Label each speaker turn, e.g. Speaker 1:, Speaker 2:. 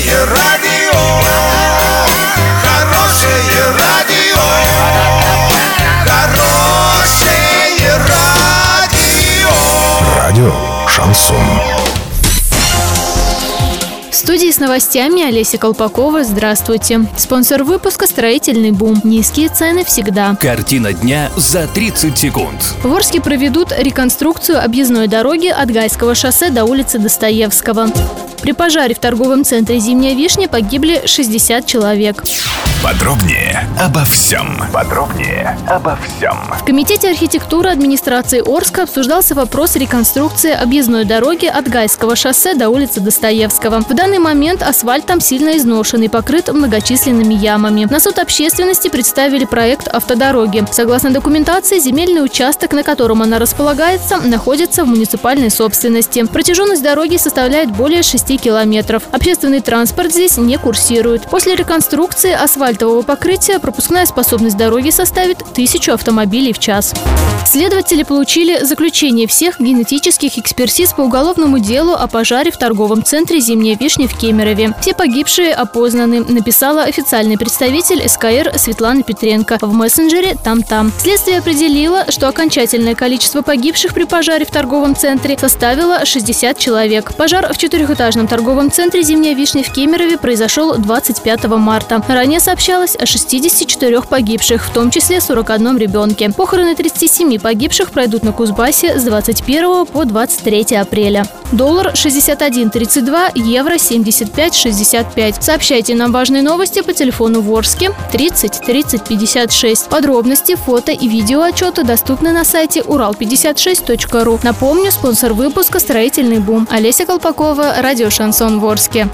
Speaker 1: Хорошее радио, хорошее радио, хорошее радио.
Speaker 2: Радио Шансон.
Speaker 3: В студии с новостями Олеся Колпакова. Здравствуйте. Спонсор выпуска «Строительный бум». Низкие цены всегда.
Speaker 4: Картина дня за 30 секунд.
Speaker 3: В Орске проведут реконструкцию объездной дороги от Гайского шоссе до улицы Достоевского. При пожаре в торговом центре «Зимняя вишня» погибли 60 человек.
Speaker 2: Подробнее обо всем. Подробнее обо всем.
Speaker 3: В Комитете архитектуры администрации Орска обсуждался вопрос реконструкции объездной дороги от Гайского шоссе до улицы Достоевского. В данный момент асфальт там сильно изношен и покрыт многочисленными ямами. На суд общественности представили проект автодороги. Согласно документации, земельный участок, на котором она располагается, находится в муниципальной собственности. Протяженность дороги составляет более 6 километров. Общественный транспорт здесь не курсирует. После реконструкции асфальтового покрытия пропускная способность дороги составит 1000 автомобилей в час. Следователи получили заключение всех генетических экспертиз по уголовному делу о пожаре в торговом центре «Зимняя вишня» в Кемерове. Все погибшие опознаны, написала официальный представитель СКР Светлана Петренко в мессенджере «Там-там». Следствие определило, что окончательное количество погибших при пожаре в торговом центре составило 60 человек. Пожар в четырехэтажном торговом центре «Зимняя вишня» в Кемерове произошел 25 марта. Ранее сообщалось о 64 погибших, в том числе 41 ребенке. Похороны 37 погибших пройдут на Кузбассе с 21 по 23 апреля. Доллар 61.32, евро 75.65. Сообщайте нам важные новости по телефону Ворске 30 30 56. Подробности, фото и видео отчеты доступны на сайте урал56.ру. Напомню, спонсор выпуска «Строительный бум». Олеся Колпакова, радио «Шансон Ворске».